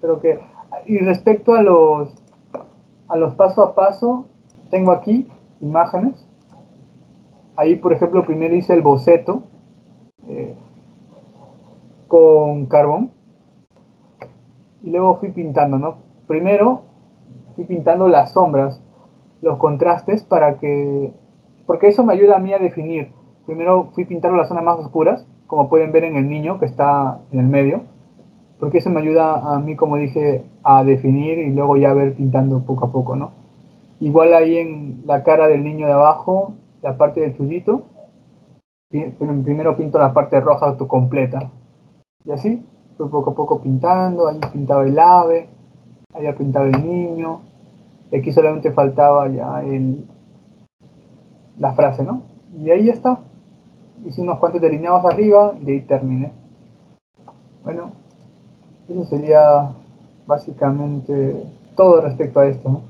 Creo que, y respecto a los, a los paso a paso, tengo aquí imágenes. Ahí, por ejemplo, primero hice el boceto eh, con carbón y luego fui pintando, ¿no? Primero fui pintando las sombras, los contrastes para que, porque eso me ayuda a mí a definir. Primero fui pintando las zonas más oscuras, como pueden ver en el niño que está en el medio, porque eso me ayuda a mí, como dije, a definir y luego ya ver pintando poco a poco, ¿no? Igual ahí en la cara del niño de abajo, la parte del chullito, primero pinto la parte roja completa. Y así, fui poco a poco pintando, ahí pintaba el ave, había pintado el niño, y aquí solamente faltaba ya el, la frase, ¿no? Y ahí está. Hice unos cuantos delineados arriba y de ahí terminé. Bueno, eso sería básicamente todo respecto a esto.